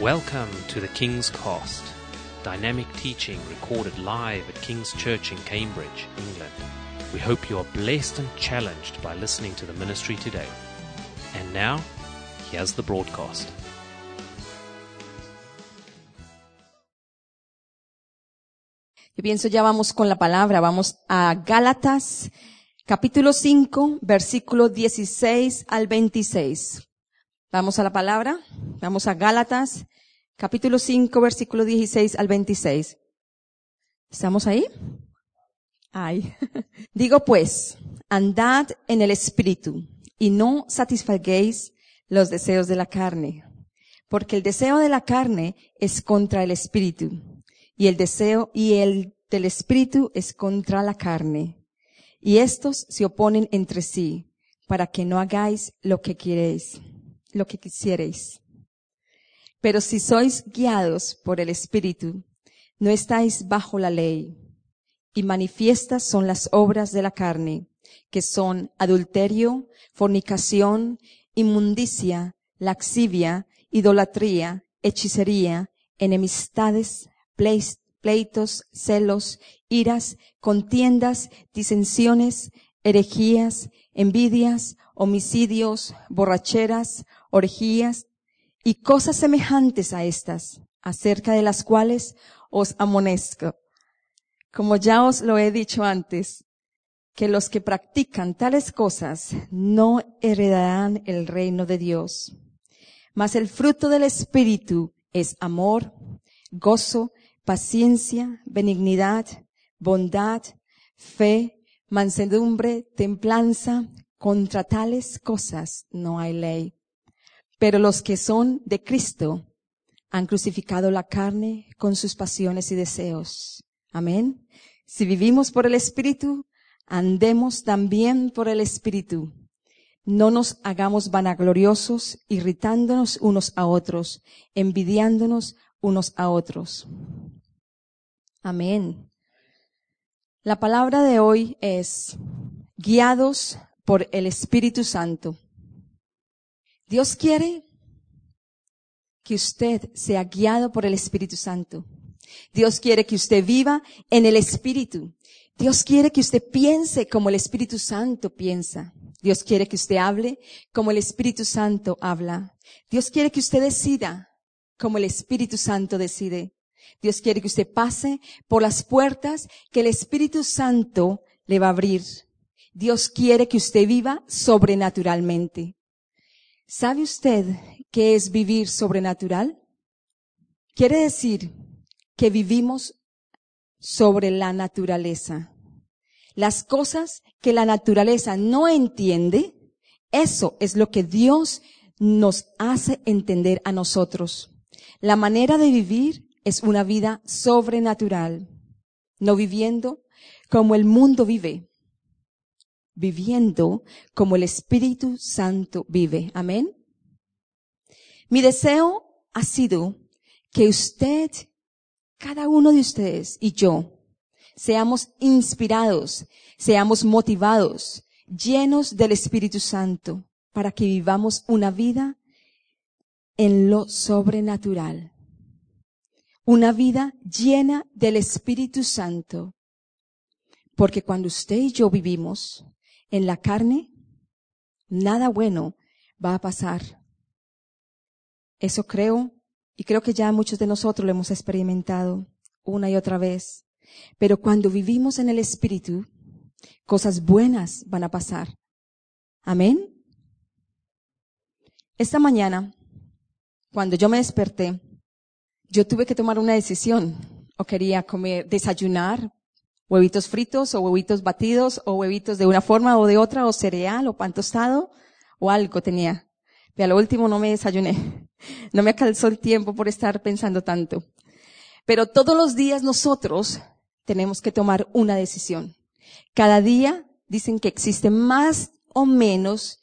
Welcome to the King's Cast, dynamic teaching recorded live at King's Church in Cambridge, England. We hope you are blessed and challenged by listening to the ministry today. And now, here's the broadcast. Yo pienso ya vamos con la palabra, vamos a Gálatas capítulo 5, versículo 16 al 26. Vamos a la palabra, vamos a Gálatas capítulo 5, versículo 16 al 26. ¿Estamos ahí? Ay. Digo pues, andad en el espíritu y no satisfaguéis los deseos de la carne, porque el deseo de la carne es contra el espíritu y el deseo y el del espíritu es contra la carne. Y estos se oponen entre sí para que no hagáis lo que queréis, lo que quisierais. Pero si sois guiados por el espíritu, no estáis bajo la ley. Y manifiestas son las obras de la carne, que son adulterio, fornicación, inmundicia, laxivia, idolatría, hechicería, enemistades, pleitos, celos, iras, contiendas, disensiones, herejías, envidias, homicidios, borracheras, orgías y cosas semejantes a estas, acerca de las cuales os amonesco. Como ya os lo he dicho antes, que los que practican tales cosas no heredarán el reino de Dios. Mas el fruto del Espíritu es amor, gozo, paciencia, benignidad, bondad, fe, mansedumbre, templanza. Contra tales cosas no hay ley. Pero los que son de Cristo han crucificado la carne con sus pasiones y deseos. Amén. Si vivimos por el Espíritu, andemos también por el Espíritu. No nos hagamos vanagloriosos, irritándonos unos a otros, envidiándonos unos a otros. Amén. La palabra de hoy es guiados por el Espíritu Santo. Dios quiere que usted sea guiado por el Espíritu Santo. Dios quiere que usted viva en el Espíritu. Dios quiere que usted piense como el Espíritu Santo piensa. Dios quiere que usted hable como el Espíritu Santo habla. Dios quiere que usted decida como el Espíritu Santo decide. Dios quiere que usted pase por las puertas que el Espíritu Santo le va a abrir. Dios quiere que usted viva sobrenaturalmente. ¿Sabe usted qué es vivir sobrenatural? Quiere decir que vivimos sobre la naturaleza. Las cosas que la naturaleza no entiende, eso es lo que Dios nos hace entender a nosotros. La manera de vivir es una vida sobrenatural, no viviendo como el mundo vive, viviendo como el Espíritu Santo vive. Amén. Mi deseo ha sido que usted, cada uno de ustedes y yo, seamos inspirados, seamos motivados, llenos del Espíritu Santo, para que vivamos una vida en lo sobrenatural. Una vida llena del Espíritu Santo. Porque cuando usted y yo vivimos en la carne, nada bueno va a pasar. Eso creo, y creo que ya muchos de nosotros lo hemos experimentado una y otra vez. Pero cuando vivimos en el Espíritu, cosas buenas van a pasar. Amén. Esta mañana cuando yo me desperté, yo tuve que tomar una decisión. O quería comer, desayunar huevitos fritos o huevitos batidos o huevitos de una forma o de otra o cereal o pan tostado o algo tenía. Y a lo último no me desayuné. No me calzó el tiempo por estar pensando tanto. Pero todos los días nosotros tenemos que tomar una decisión. Cada día dicen que existen más o menos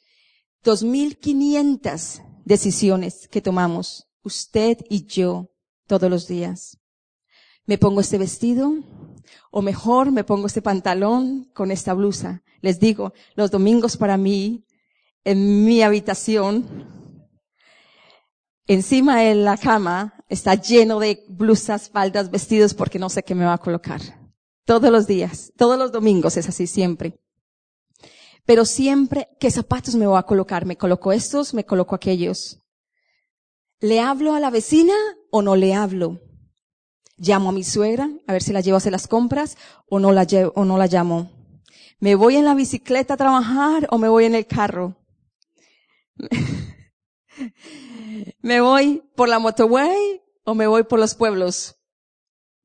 2.500 decisiones que tomamos, usted y yo, todos los días. ¿Me pongo este vestido? O mejor, me pongo este pantalón con esta blusa. Les digo, los domingos para mí, en mi habitación, encima de la cama está lleno de blusas, faldas, vestidos porque no sé qué me va a colocar. Todos los días, todos los domingos es así siempre. Pero siempre, ¿qué zapatos me voy a colocar? ¿Me coloco estos? ¿Me coloco aquellos? ¿Le hablo a la vecina o no le hablo? ¿Llamo a mi suegra a ver si la llevo a hacer las compras o no la, llevo, o no la llamo? ¿Me voy en la bicicleta a trabajar o me voy en el carro? ¿Me voy por la motorway o me voy por los pueblos?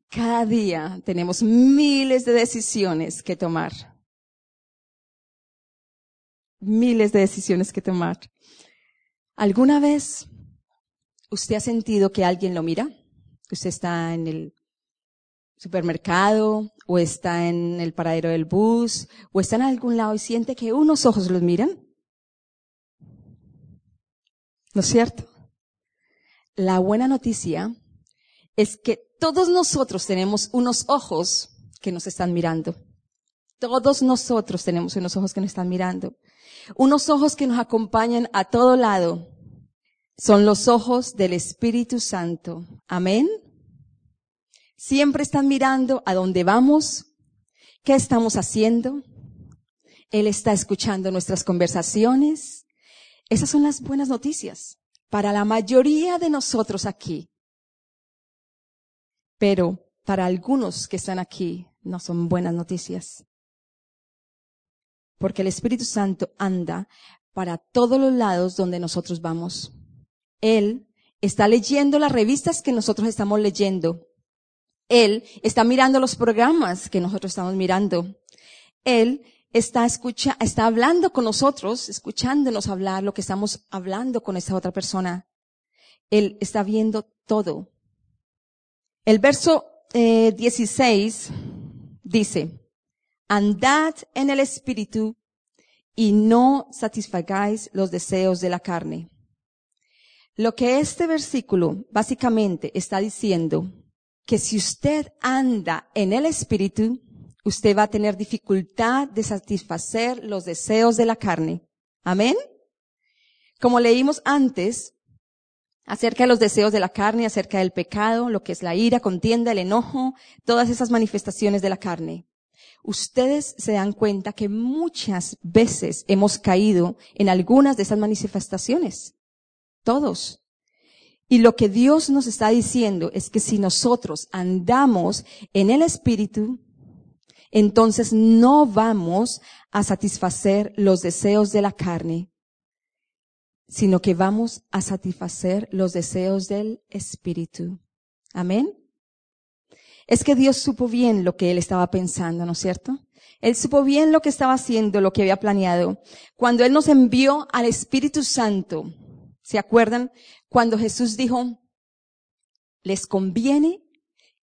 Cada día tenemos miles de decisiones que tomar. Miles de decisiones que tomar. ¿Alguna vez usted ha sentido que alguien lo mira? Usted está en el supermercado o está en el paradero del bus o está en algún lado y siente que unos ojos los miran. ¿No es cierto? La buena noticia es que todos nosotros tenemos unos ojos que nos están mirando. Todos nosotros tenemos unos ojos que nos están mirando. Unos ojos que nos acompañan a todo lado. Son los ojos del Espíritu Santo. Amén. Siempre están mirando a dónde vamos, qué estamos haciendo. Él está escuchando nuestras conversaciones. Esas son las buenas noticias para la mayoría de nosotros aquí. Pero para algunos que están aquí no son buenas noticias. Porque el Espíritu Santo anda para todos los lados donde nosotros vamos. Él está leyendo las revistas que nosotros estamos leyendo. Él está mirando los programas que nosotros estamos mirando. Él está escucha, está hablando con nosotros, escuchándonos hablar lo que estamos hablando con esa otra persona. Él está viendo todo. El verso eh, 16 dice, andad en el espíritu y no satisfagáis los deseos de la carne. Lo que este versículo básicamente está diciendo, que si usted anda en el espíritu, usted va a tener dificultad de satisfacer los deseos de la carne. Amén. Como leímos antes, acerca de los deseos de la carne, acerca del pecado, lo que es la ira, contienda, el enojo, todas esas manifestaciones de la carne. Ustedes se dan cuenta que muchas veces hemos caído en algunas de esas manifestaciones. Todos. Y lo que Dios nos está diciendo es que si nosotros andamos en el Espíritu, entonces no vamos a satisfacer los deseos de la carne, sino que vamos a satisfacer los deseos del Espíritu. Amén. Es que Dios supo bien lo que Él estaba pensando, ¿no es cierto? Él supo bien lo que estaba haciendo, lo que había planeado. Cuando Él nos envió al Espíritu Santo, ¿se acuerdan? Cuando Jesús dijo, les conviene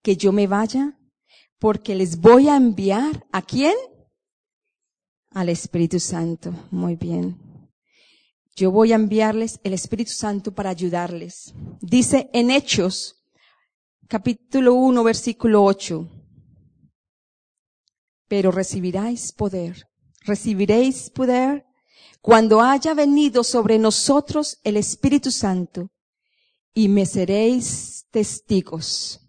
que yo me vaya porque les voy a enviar a quién? Al Espíritu Santo. Muy bien. Yo voy a enviarles el Espíritu Santo para ayudarles. Dice en Hechos, capítulo 1, versículo 8. Pero recibiráis poder. Recibiréis poder cuando haya venido sobre nosotros el Espíritu Santo y me seréis testigos.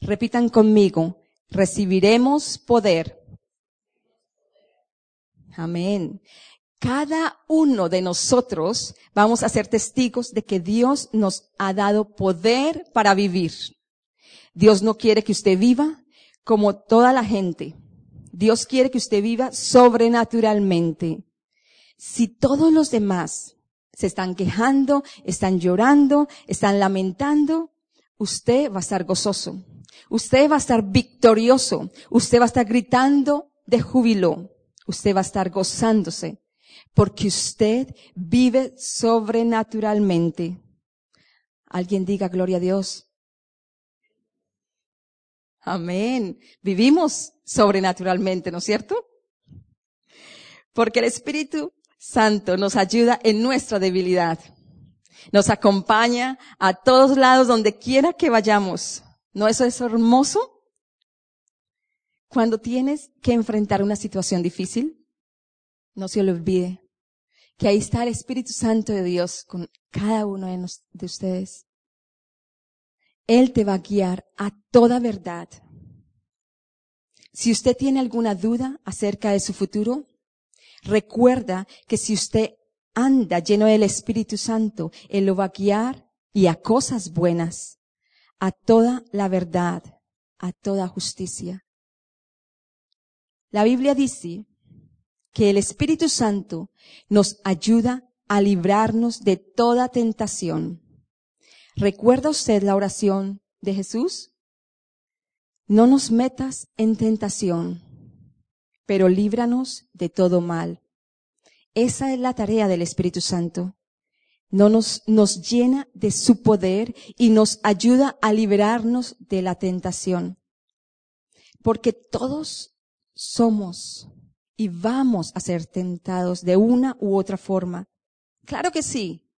Repitan conmigo, recibiremos poder. Amén. Cada uno de nosotros vamos a ser testigos de que Dios nos ha dado poder para vivir. Dios no quiere que usted viva como toda la gente. Dios quiere que usted viva sobrenaturalmente. Si todos los demás se están quejando, están llorando, están lamentando, usted va a estar gozoso. Usted va a estar victorioso. Usted va a estar gritando de júbilo. Usted va a estar gozándose. Porque usted vive sobrenaturalmente. Alguien diga gloria a Dios. Amén. Vivimos sobrenaturalmente, ¿no es cierto? Porque el Espíritu Santo nos ayuda en nuestra debilidad. Nos acompaña a todos lados donde quiera que vayamos. ¿No eso es hermoso? Cuando tienes que enfrentar una situación difícil, no se le olvide que ahí está el Espíritu Santo de Dios con cada uno de, nos- de ustedes. Él te va a guiar a toda verdad. Si usted tiene alguna duda acerca de su futuro, recuerda que si usted anda lleno del Espíritu Santo, Él lo va a guiar y a cosas buenas, a toda la verdad, a toda justicia. La Biblia dice que el Espíritu Santo nos ayuda a librarnos de toda tentación. ¿Recuerda usted la oración de Jesús? No nos metas en tentación, pero líbranos de todo mal. Esa es la tarea del Espíritu Santo. No nos, nos llena de su poder y nos ayuda a liberarnos de la tentación. Porque todos somos y vamos a ser tentados de una u otra forma. Claro que sí.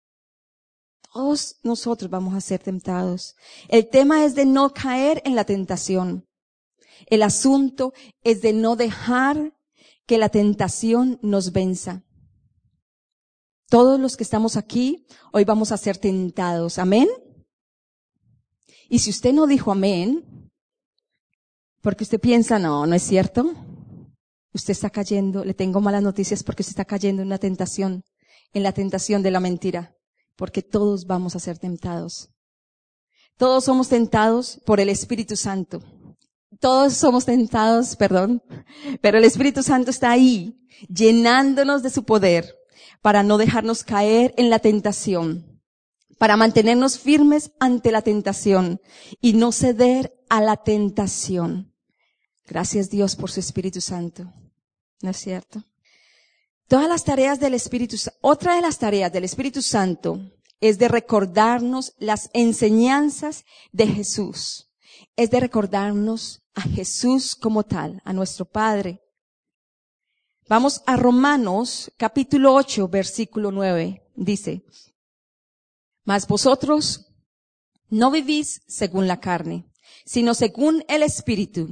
Todos nosotros vamos a ser tentados. El tema es de no caer en la tentación. El asunto es de no dejar que la tentación nos venza. Todos los que estamos aquí, hoy vamos a ser tentados. Amén. Y si usted no dijo amén, porque usted piensa, no, no es cierto, usted está cayendo, le tengo malas noticias porque usted está cayendo en una tentación, en la tentación de la mentira, porque todos vamos a ser tentados. Todos somos tentados por el Espíritu Santo. Todos somos tentados, perdón, pero el Espíritu Santo está ahí, llenándonos de su poder para no dejarnos caer en la tentación, para mantenernos firmes ante la tentación y no ceder a la tentación. Gracias Dios por su Espíritu Santo. ¿No es cierto? Todas las tareas del Espíritu, otra de las tareas del Espíritu Santo es de recordarnos las enseñanzas de Jesús. Es de recordarnos a Jesús como tal, a nuestro Padre. Vamos a Romanos capítulo 8, versículo 9. Dice, mas vosotros no vivís según la carne, sino según el Espíritu.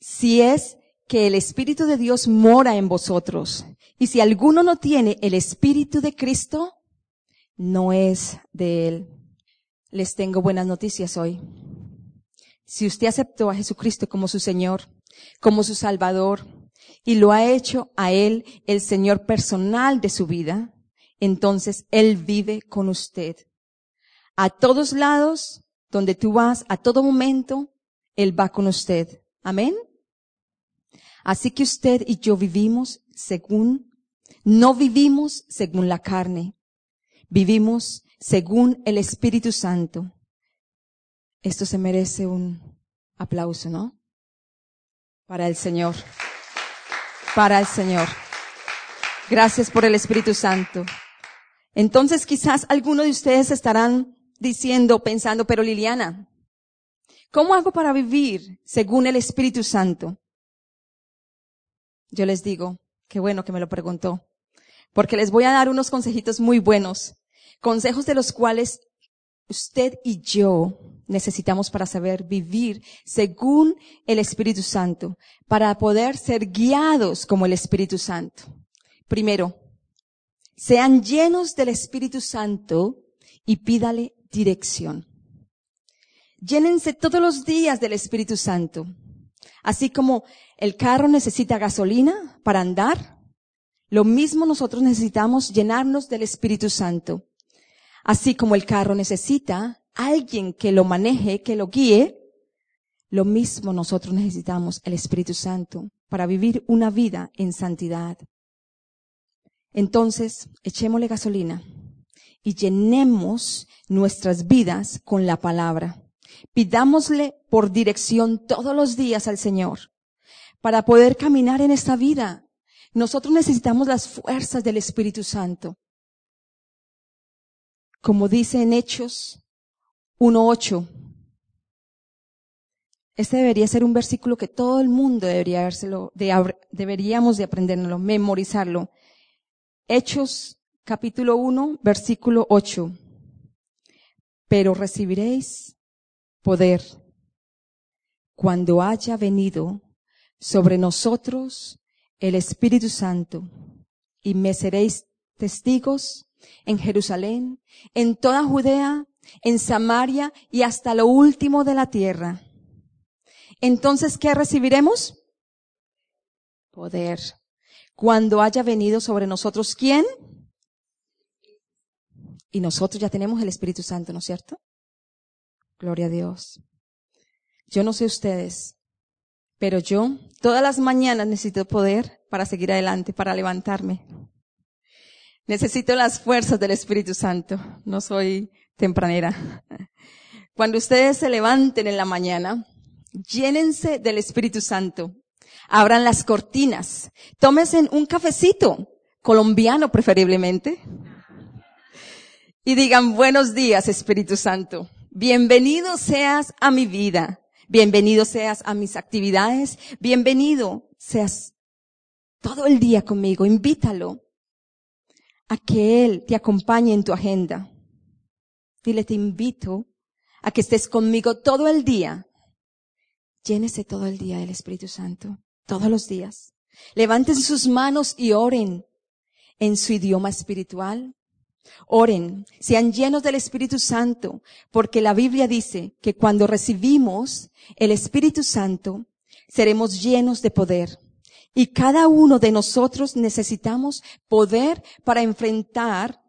Si es que el Espíritu de Dios mora en vosotros, y si alguno no tiene el Espíritu de Cristo, no es de él. Les tengo buenas noticias hoy. Si usted aceptó a Jesucristo como su Señor, como su Salvador, y lo ha hecho a Él el Señor personal de su vida, entonces Él vive con usted. A todos lados, donde tú vas, a todo momento, Él va con usted. Amén. Así que usted y yo vivimos según, no vivimos según la carne, vivimos según el Espíritu Santo. Esto se merece un aplauso, ¿no? Para el Señor. Para el Señor. Gracias por el Espíritu Santo. Entonces quizás algunos de ustedes estarán diciendo, pensando, pero Liliana, ¿cómo hago para vivir según el Espíritu Santo? Yo les digo, qué bueno que me lo preguntó, porque les voy a dar unos consejitos muy buenos, consejos de los cuales usted y yo necesitamos para saber vivir según el Espíritu Santo, para poder ser guiados como el Espíritu Santo. Primero, sean llenos del Espíritu Santo y pídale dirección. Llénense todos los días del Espíritu Santo. Así como el carro necesita gasolina para andar, lo mismo nosotros necesitamos llenarnos del Espíritu Santo. Así como el carro necesita alguien que lo maneje, que lo guíe, lo mismo nosotros necesitamos el Espíritu Santo para vivir una vida en santidad. Entonces, echémosle gasolina y llenemos nuestras vidas con la palabra. Pidámosle por dirección todos los días al Señor para poder caminar en esta vida. Nosotros necesitamos las fuerzas del Espíritu Santo. Como dice en Hechos 1.8. Este debería ser un versículo que todo el mundo debería de, deberíamos de aprenderlo, memorizarlo. Hechos capítulo 1, versículo 8. Pero recibiréis poder cuando haya venido sobre nosotros el Espíritu Santo y me seréis testigos en Jerusalén, en toda Judea, en Samaria y hasta lo último de la tierra. Entonces, ¿qué recibiremos? Poder. Cuando haya venido sobre nosotros, ¿quién? Y nosotros ya tenemos el Espíritu Santo, ¿no es cierto? Gloria a Dios. Yo no sé ustedes, pero yo todas las mañanas necesito poder para seguir adelante, para levantarme. Necesito las fuerzas del Espíritu Santo. No soy tempranera. Cuando ustedes se levanten en la mañana, llénense del Espíritu Santo. Abran las cortinas. Tómense un cafecito, colombiano preferiblemente. Y digan, buenos días, Espíritu Santo. Bienvenido seas a mi vida. Bienvenido seas a mis actividades. Bienvenido seas todo el día conmigo. Invítalo a que Él te acompañe en tu agenda. Dile, te invito a que estés conmigo todo el día. Llénese todo el día del Espíritu Santo, todos los días. Levanten sus manos y oren en su idioma espiritual. Oren, sean llenos del Espíritu Santo, porque la Biblia dice que cuando recibimos el Espíritu Santo, seremos llenos de poder. Y cada uno de nosotros necesitamos poder para enfrentar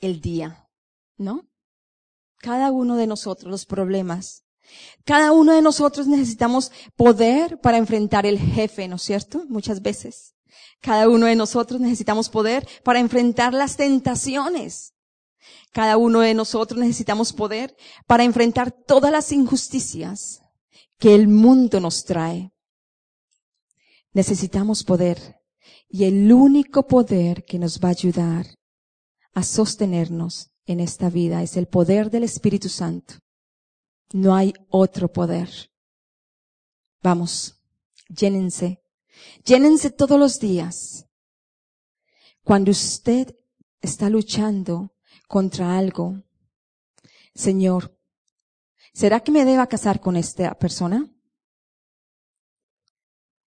el día. ¿No? Cada uno de nosotros, los problemas. Cada uno de nosotros necesitamos poder para enfrentar el jefe, ¿no es cierto? Muchas veces. Cada uno de nosotros necesitamos poder para enfrentar las tentaciones. Cada uno de nosotros necesitamos poder para enfrentar todas las injusticias que el mundo nos trae. Necesitamos poder. Y el único poder que nos va a ayudar a sostenernos en esta vida es el poder del Espíritu Santo. No hay otro poder. Vamos, llénense. Llénense todos los días. Cuando usted está luchando contra algo, Señor, ¿será que me deba casar con esta persona?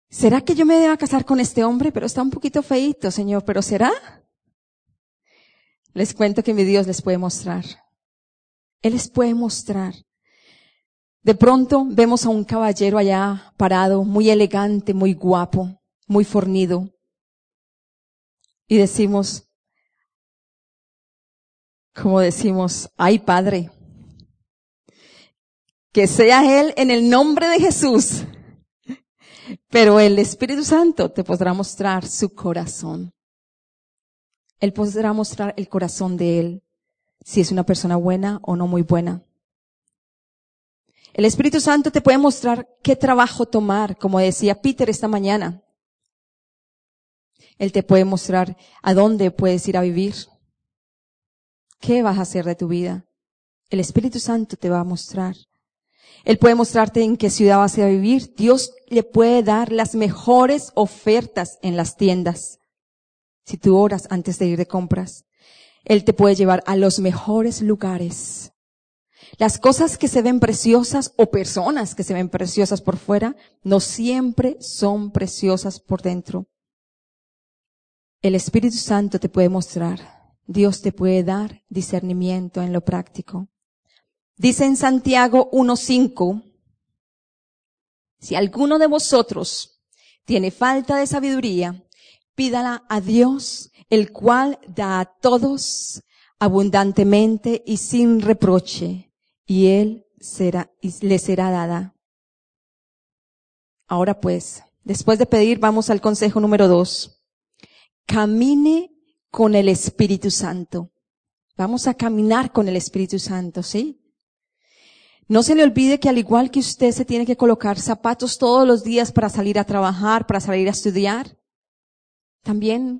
¿Será que yo me deba casar con este hombre? Pero está un poquito feito, Señor, pero ¿será? Les cuento que mi Dios les puede mostrar. Él les puede mostrar. De pronto vemos a un caballero allá parado, muy elegante, muy guapo, muy fornido. Y decimos, como decimos, ay Padre, que sea Él en el nombre de Jesús. Pero el Espíritu Santo te podrá mostrar su corazón. Él podrá mostrar el corazón de Él, si es una persona buena o no muy buena. El Espíritu Santo te puede mostrar qué trabajo tomar, como decía Peter esta mañana. Él te puede mostrar a dónde puedes ir a vivir. ¿Qué vas a hacer de tu vida? El Espíritu Santo te va a mostrar. Él puede mostrarte en qué ciudad vas a vivir. Dios le puede dar las mejores ofertas en las tiendas si tú oras antes de ir de compras. Él te puede llevar a los mejores lugares. Las cosas que se ven preciosas o personas que se ven preciosas por fuera no siempre son preciosas por dentro. El Espíritu Santo te puede mostrar. Dios te puede dar discernimiento en lo práctico. Dice en Santiago 1.5, si alguno de vosotros tiene falta de sabiduría, pídala a Dios, el cual da a todos abundantemente y sin reproche, y él será, y le será dada. Ahora pues, después de pedir, vamos al consejo número dos. Camine con el Espíritu Santo. Vamos a caminar con el Espíritu Santo, ¿sí? No se le olvide que al igual que usted se tiene que colocar zapatos todos los días para salir a trabajar, para salir a estudiar, también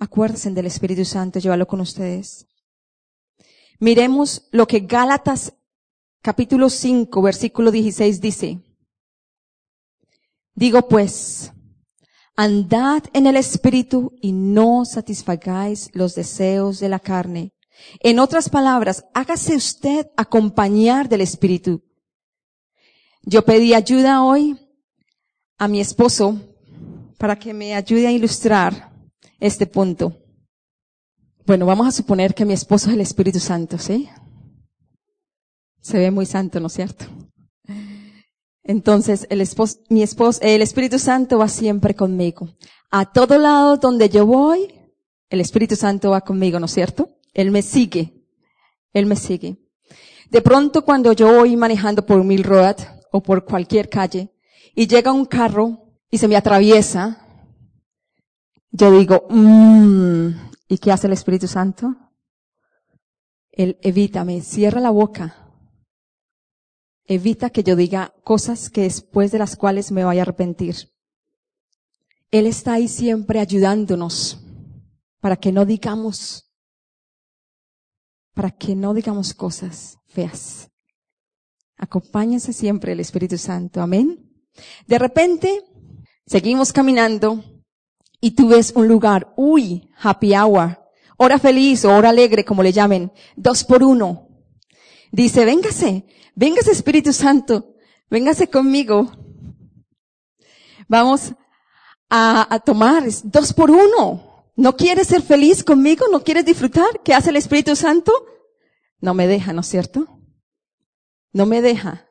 acuérdense del Espíritu Santo, llévalo con ustedes. Miremos lo que Gálatas capítulo 5, versículo 16 dice. Digo pues, andad en el Espíritu y no satisfagáis los deseos de la carne. En otras palabras, hágase usted acompañar del Espíritu. Yo pedí ayuda hoy a mi esposo para que me ayude a ilustrar este punto. Bueno, vamos a suponer que mi esposo es el Espíritu Santo, ¿sí? Se ve muy santo, ¿no es cierto? Entonces, mi esposo, el Espíritu Santo va siempre conmigo. A todo lado donde yo voy, el Espíritu Santo va conmigo, ¿no es cierto? Él me sigue. Él me sigue. De pronto cuando yo voy manejando por Mill Road o por cualquier calle y llega un carro y se me atraviesa, yo digo, mmm, ¿y qué hace el Espíritu Santo? Él evítame, cierra la boca. Evita que yo diga cosas que después de las cuales me vaya a arrepentir. Él está ahí siempre ayudándonos para que no digamos, para que no digamos cosas feas. Acompáñense siempre el Espíritu Santo. Amén. De repente, seguimos caminando y tú ves un lugar, uy, happy hour, hora feliz o hora alegre, como le llamen, dos por uno. Dice, véngase, véngase Espíritu Santo, véngase conmigo. Vamos a, a tomar dos por uno. ¿No quieres ser feliz conmigo? ¿No quieres disfrutar? ¿Qué hace el Espíritu Santo? No me deja, ¿no es cierto? No me deja.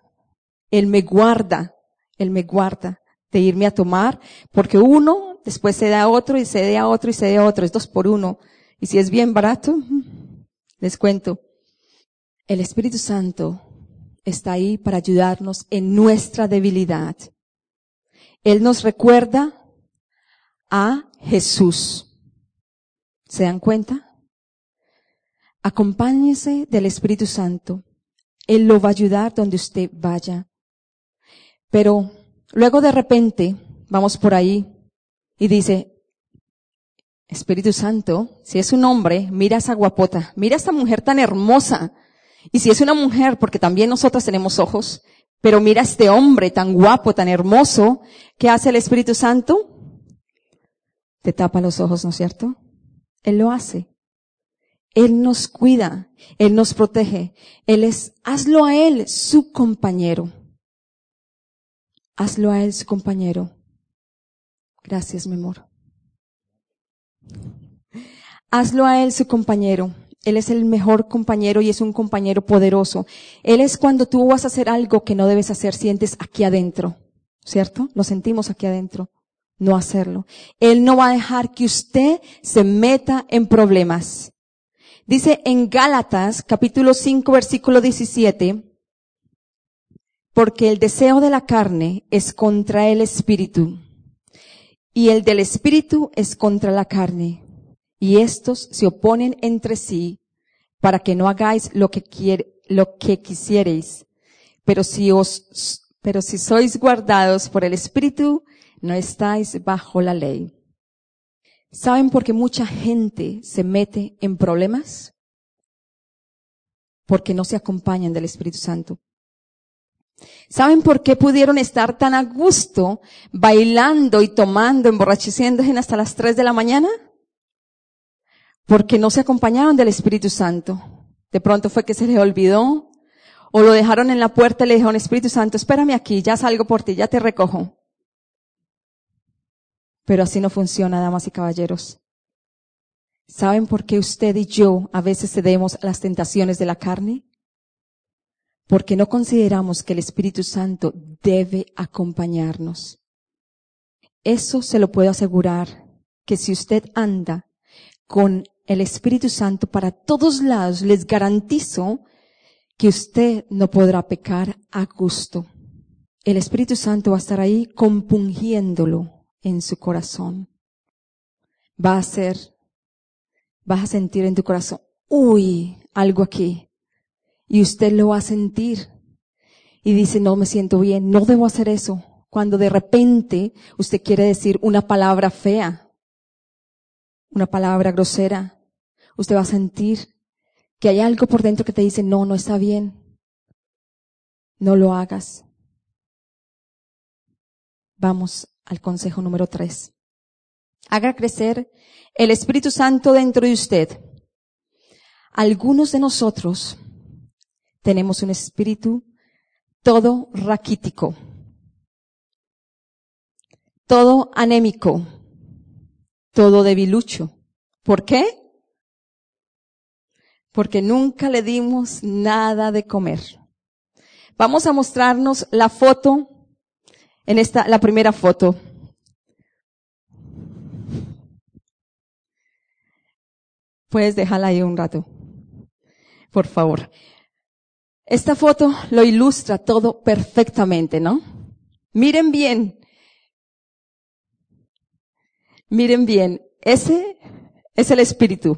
Él me guarda, Él me guarda de irme a tomar, porque uno después se da otro y se da a otro y se da a otro, es dos por uno. Y si es bien barato, les cuento, el Espíritu Santo está ahí para ayudarnos en nuestra debilidad. Él nos recuerda a Jesús. ¿Se dan cuenta? Acompáñese del Espíritu Santo. Él lo va a ayudar donde usted vaya. Pero luego de repente vamos por ahí y dice, Espíritu Santo, si es un hombre, mira a esa guapota, mira a esa mujer tan hermosa. Y si es una mujer, porque también nosotros tenemos ojos, pero mira a este hombre tan guapo, tan hermoso, ¿qué hace el Espíritu Santo? Te tapa los ojos, ¿no es cierto? Él lo hace. Él nos cuida, Él nos protege. Él es, hazlo a Él su compañero. Hazlo a Él su compañero. Gracias, mi amor. Hazlo a Él su compañero. Él es el mejor compañero y es un compañero poderoso. Él es cuando tú vas a hacer algo que no debes hacer, sientes aquí adentro. ¿Cierto? Lo sentimos aquí adentro. No hacerlo. Él no va a dejar que usted se meta en problemas. Dice en Gálatas capítulo 5 versículo 17, porque el deseo de la carne es contra el espíritu y el del espíritu es contra la carne y estos se oponen entre sí para que no hagáis lo que quiere, lo que. Pero si os, pero si sois guardados por el espíritu, no estáis bajo la ley. ¿Saben por qué mucha gente se mete en problemas? Porque no se acompañan del Espíritu Santo. ¿Saben por qué pudieron estar tan a gusto bailando y tomando, emborracheciéndose hasta las 3 de la mañana? Porque no se acompañaron del Espíritu Santo. De pronto fue que se les olvidó o lo dejaron en la puerta y le dijeron, Espíritu Santo, espérame aquí, ya salgo por ti, ya te recojo. Pero así no funciona, damas y caballeros. ¿Saben por qué usted y yo a veces cedemos a las tentaciones de la carne? Porque no consideramos que el Espíritu Santo debe acompañarnos. Eso se lo puedo asegurar, que si usted anda con el Espíritu Santo para todos lados, les garantizo que usted no podrá pecar a gusto. El Espíritu Santo va a estar ahí compungiéndolo en su corazón. Va a ser, vas a sentir en tu corazón, uy, algo aquí. Y usted lo va a sentir. Y dice, no me siento bien, no debo hacer eso. Cuando de repente usted quiere decir una palabra fea, una palabra grosera, usted va a sentir que hay algo por dentro que te dice, no, no está bien. No lo hagas. Vamos al consejo número tres. Haga crecer el Espíritu Santo dentro de usted. Algunos de nosotros tenemos un espíritu todo raquítico, todo anémico, todo debilucho. ¿Por qué? porque nunca le dimos nada de comer. Vamos a mostrarnos la foto, en esta, la primera foto. Puedes dejarla ahí un rato, por favor. Esta foto lo ilustra todo perfectamente, ¿no? Miren bien. Miren bien. Ese es el espíritu.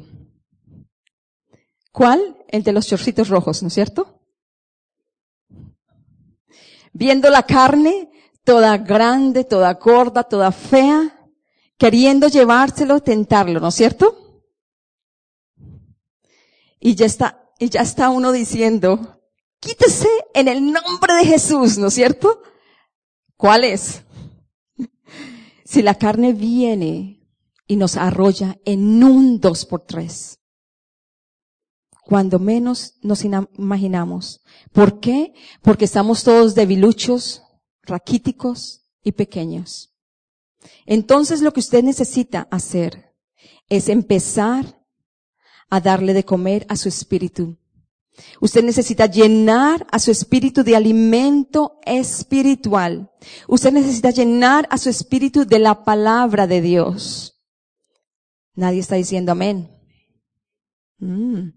¿Cuál? El de los chorcitos rojos, ¿no es cierto? Viendo la carne, toda grande, toda gorda, toda fea, queriendo llevárselo, tentarlo, ¿no es cierto? Y ya está, y ya está uno diciendo, Quítese en el nombre de Jesús, ¿no es cierto? ¿Cuál es? Si la carne viene y nos arrolla en un dos por tres, cuando menos nos imaginamos. ¿Por qué? Porque estamos todos debiluchos, raquíticos y pequeños. Entonces lo que usted necesita hacer es empezar a darle de comer a su espíritu Usted necesita llenar a su espíritu de alimento espiritual. Usted necesita llenar a su espíritu de la palabra de Dios. Nadie está diciendo amén. Mm.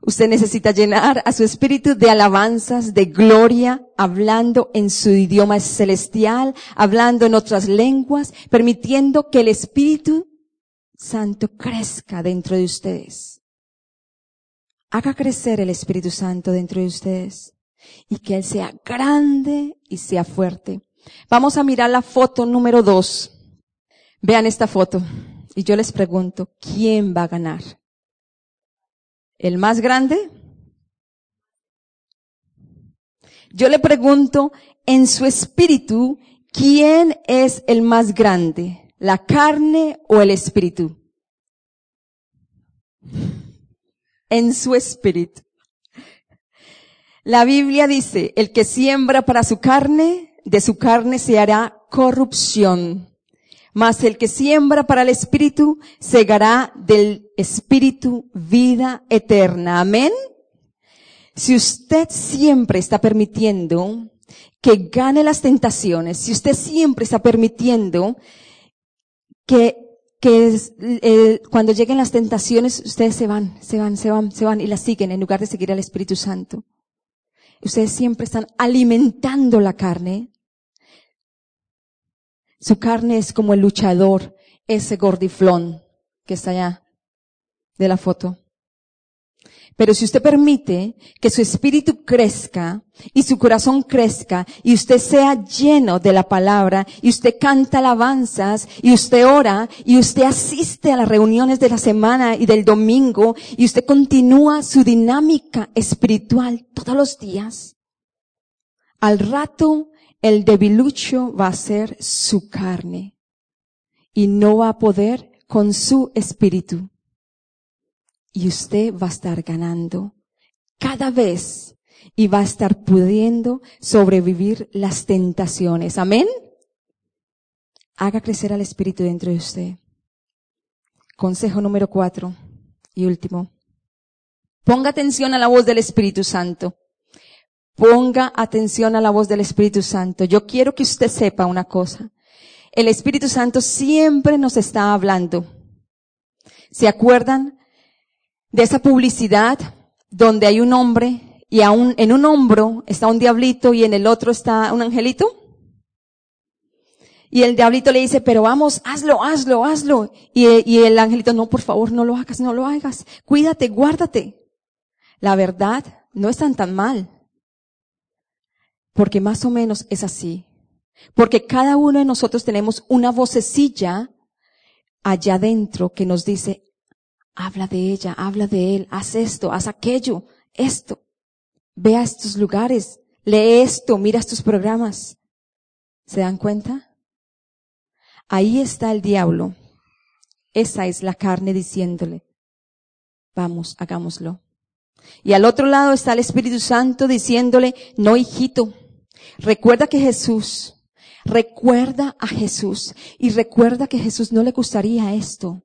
Usted necesita llenar a su espíritu de alabanzas, de gloria, hablando en su idioma celestial, hablando en otras lenguas, permitiendo que el Espíritu Santo crezca dentro de ustedes haga crecer el Espíritu Santo dentro de ustedes y que Él sea grande y sea fuerte. Vamos a mirar la foto número dos. Vean esta foto y yo les pregunto, ¿quién va a ganar? ¿El más grande? Yo le pregunto, en su espíritu, ¿quién es el más grande? ¿La carne o el espíritu? En su espíritu. La Biblia dice, el que siembra para su carne, de su carne se hará corrupción. Mas el que siembra para el espíritu, segará del espíritu vida eterna. Amén. Si usted siempre está permitiendo que gane las tentaciones, si usted siempre está permitiendo que que es, eh, cuando lleguen las tentaciones, ustedes se van, se van, se van, se van y las siguen en lugar de seguir al Espíritu Santo. Ustedes siempre están alimentando la carne. Su carne es como el luchador, ese gordiflón que está allá de la foto. Pero si usted permite que su espíritu crezca y su corazón crezca y usted sea lleno de la palabra y usted canta alabanzas y usted ora y usted asiste a las reuniones de la semana y del domingo y usted continúa su dinámica espiritual todos los días, al rato el debilucho va a ser su carne y no va a poder con su espíritu y usted va a estar ganando cada vez y va a estar pudiendo sobrevivir las tentaciones. Amén. Haga crecer al Espíritu dentro de usted. Consejo número cuatro y último. Ponga atención a la voz del Espíritu Santo. Ponga atención a la voz del Espíritu Santo. Yo quiero que usted sepa una cosa. El Espíritu Santo siempre nos está hablando. ¿Se acuerdan de esa publicidad donde hay un hombre y aún en un hombro está un diablito y en el otro está un angelito? Y el diablito le dice, pero vamos, hazlo, hazlo, hazlo. Y, y el angelito, no, por favor, no lo hagas, no lo hagas. Cuídate, guárdate. La verdad, no están tan mal. Porque más o menos es así. Porque cada uno de nosotros tenemos una vocecilla allá adentro que nos dice, Habla de ella, habla de él, haz esto, haz aquello, esto. Ve a estos lugares, lee esto, mira estos programas. ¿Se dan cuenta? Ahí está el diablo. Esa es la carne diciéndole, vamos, hagámoslo. Y al otro lado está el Espíritu Santo diciéndole, no hijito, recuerda que Jesús, recuerda a Jesús y recuerda que Jesús no le gustaría esto.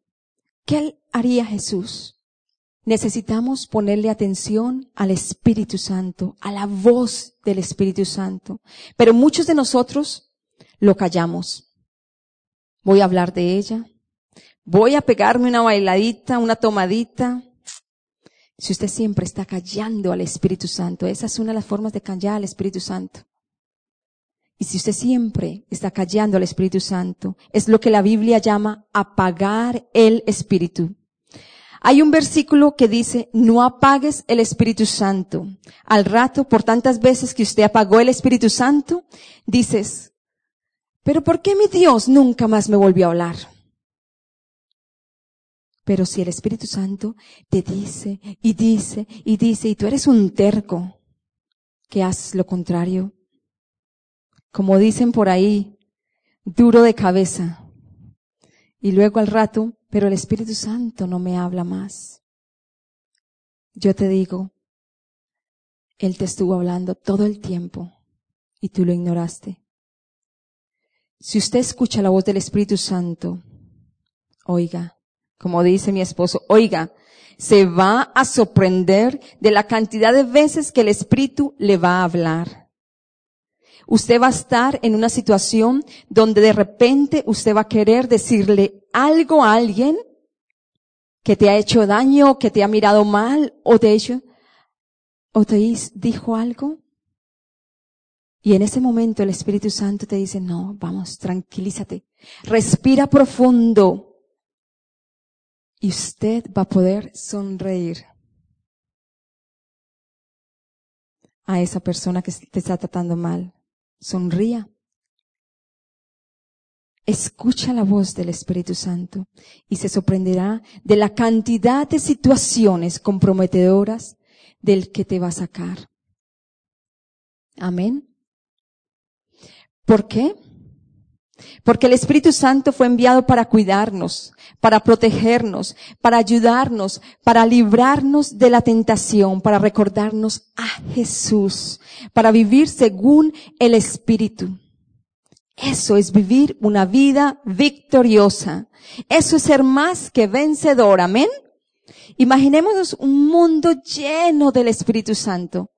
¿Qué haría Jesús? Necesitamos ponerle atención al Espíritu Santo, a la voz del Espíritu Santo. Pero muchos de nosotros lo callamos. Voy a hablar de ella. Voy a pegarme una bailadita, una tomadita. Si usted siempre está callando al Espíritu Santo, esa es una de las formas de callar al Espíritu Santo. Y si usted siempre está callando al Espíritu Santo, es lo que la Biblia llama apagar el Espíritu. Hay un versículo que dice, no apagues el Espíritu Santo. Al rato, por tantas veces que usted apagó el Espíritu Santo, dices, pero ¿por qué mi Dios nunca más me volvió a hablar? Pero si el Espíritu Santo te dice y dice y dice y tú eres un terco, que haces lo contrario, como dicen por ahí, duro de cabeza. Y luego al rato, pero el Espíritu Santo no me habla más. Yo te digo, Él te estuvo hablando todo el tiempo y tú lo ignoraste. Si usted escucha la voz del Espíritu Santo, oiga, como dice mi esposo, oiga, se va a sorprender de la cantidad de veces que el Espíritu le va a hablar. Usted va a estar en una situación donde de repente usted va a querer decirle algo a alguien que te ha hecho daño, que te ha mirado mal, o te hecho, o te dijo algo. Y en ese momento el Espíritu Santo te dice, no, vamos, tranquilízate, respira profundo. Y usted va a poder sonreír a esa persona que te está tratando mal sonría. Escucha la voz del Espíritu Santo y se sorprenderá de la cantidad de situaciones comprometedoras del que te va a sacar. Amén. ¿Por qué? Porque el Espíritu Santo fue enviado para cuidarnos, para protegernos, para ayudarnos, para librarnos de la tentación, para recordarnos a Jesús, para vivir según el Espíritu. Eso es vivir una vida victoriosa. Eso es ser más que vencedor. Amén. Imaginémonos un mundo lleno del Espíritu Santo.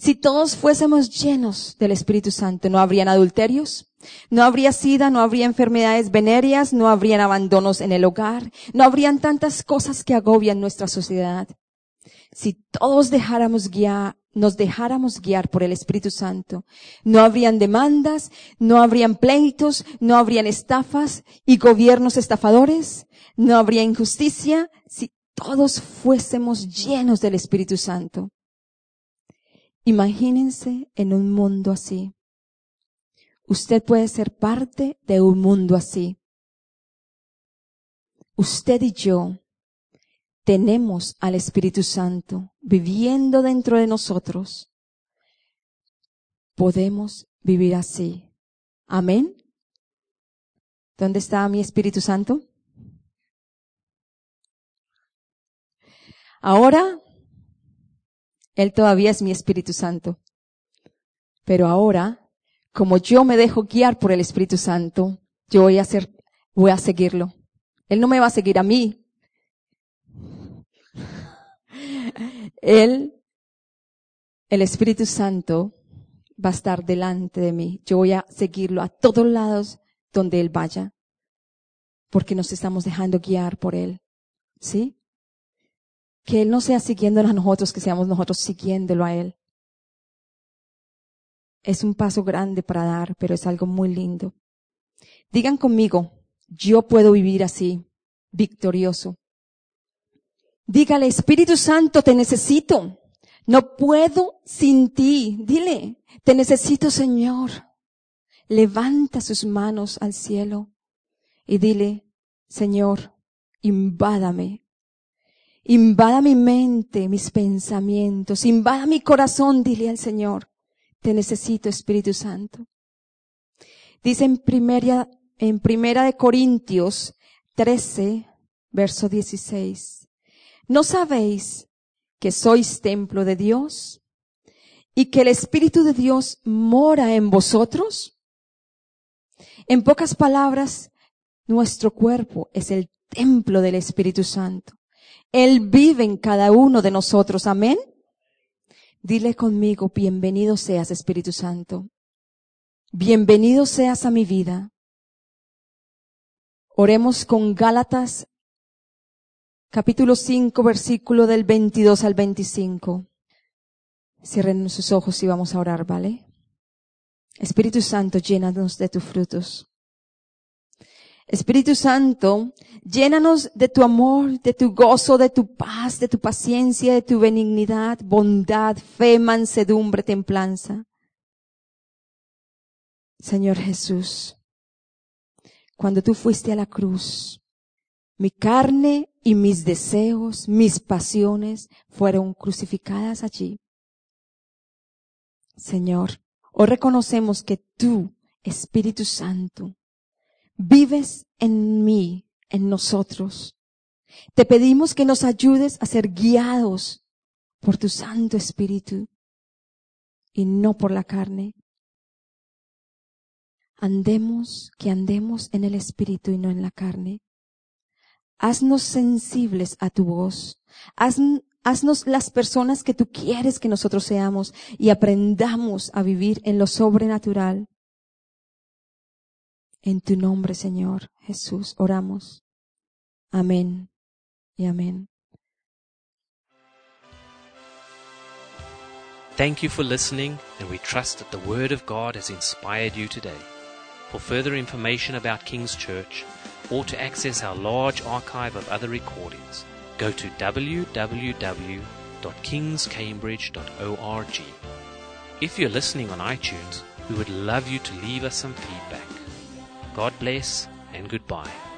Si todos fuésemos llenos del Espíritu Santo, no habrían adulterios, no habría sida, no habría enfermedades venéreas, no habrían abandonos en el hogar, no habrían tantas cosas que agobian nuestra sociedad. Si todos dejáramos guiar, nos dejáramos guiar por el Espíritu Santo, no habrían demandas, no habrían pleitos, no habrían estafas y gobiernos estafadores, no habría injusticia, si todos fuésemos llenos del Espíritu Santo. Imagínense en un mundo así. Usted puede ser parte de un mundo así. Usted y yo tenemos al Espíritu Santo viviendo dentro de nosotros. Podemos vivir así. Amén. ¿Dónde está mi Espíritu Santo? Ahora, Él todavía es mi Espíritu Santo. Pero ahora como yo me dejo guiar por el Espíritu Santo, yo voy a hacer, voy a seguirlo. Él no me va a seguir a mí. Él, el Espíritu Santo, va a estar delante de mí. Yo voy a seguirlo a todos lados donde Él vaya. Porque nos estamos dejando guiar por Él. ¿Sí? Que Él no sea siguiéndolo a nosotros, que seamos nosotros siguiéndolo a Él. Es un paso grande para dar, pero es algo muy lindo. Digan conmigo, yo puedo vivir así, victorioso. Dígale, Espíritu Santo, te necesito. No puedo sin ti. Dile, te necesito, Señor. Levanta sus manos al cielo y dile, Señor, invádame. Invada mi mente, mis pensamientos, invada mi corazón, dile al Señor. Te necesito, Espíritu Santo. Dice en primera, en primera de Corintios 13, verso 16. ¿No sabéis que sois templo de Dios y que el Espíritu de Dios mora en vosotros? En pocas palabras, nuestro cuerpo es el templo del Espíritu Santo. Él vive en cada uno de nosotros. Amén. Dile conmigo, bienvenido seas Espíritu Santo. Bienvenido seas a mi vida. Oremos con Gálatas capítulo 5 versículo del 22 al 25. Cierren sus ojos y vamos a orar, ¿vale? Espíritu Santo, llénanos de tus frutos. Espíritu Santo, llénanos de tu amor, de tu gozo, de tu paz, de tu paciencia, de tu benignidad, bondad, fe, mansedumbre, templanza. Señor Jesús, cuando tú fuiste a la cruz, mi carne y mis deseos, mis pasiones fueron crucificadas allí. Señor, hoy reconocemos que tú, Espíritu Santo, vives en mí, en nosotros. Te pedimos que nos ayudes a ser guiados por tu Santo Espíritu y no por la carne. Andemos, que andemos en el Espíritu y no en la carne. Haznos sensibles a tu voz. haznos las personas que tú quieres que nosotros seamos y aprendamos a vivir en lo sobrenatural en tu nombre, Señor Jesús, oramos. Amén y amén. Thank you for listening, and we trust that the Word of God has inspired you today. For further information about King's Church, or to access our large archive of other recordings, go to www.kingscambridge.org. If you're listening on iTunes, we would love you to leave us some feedback. God bless and goodbye.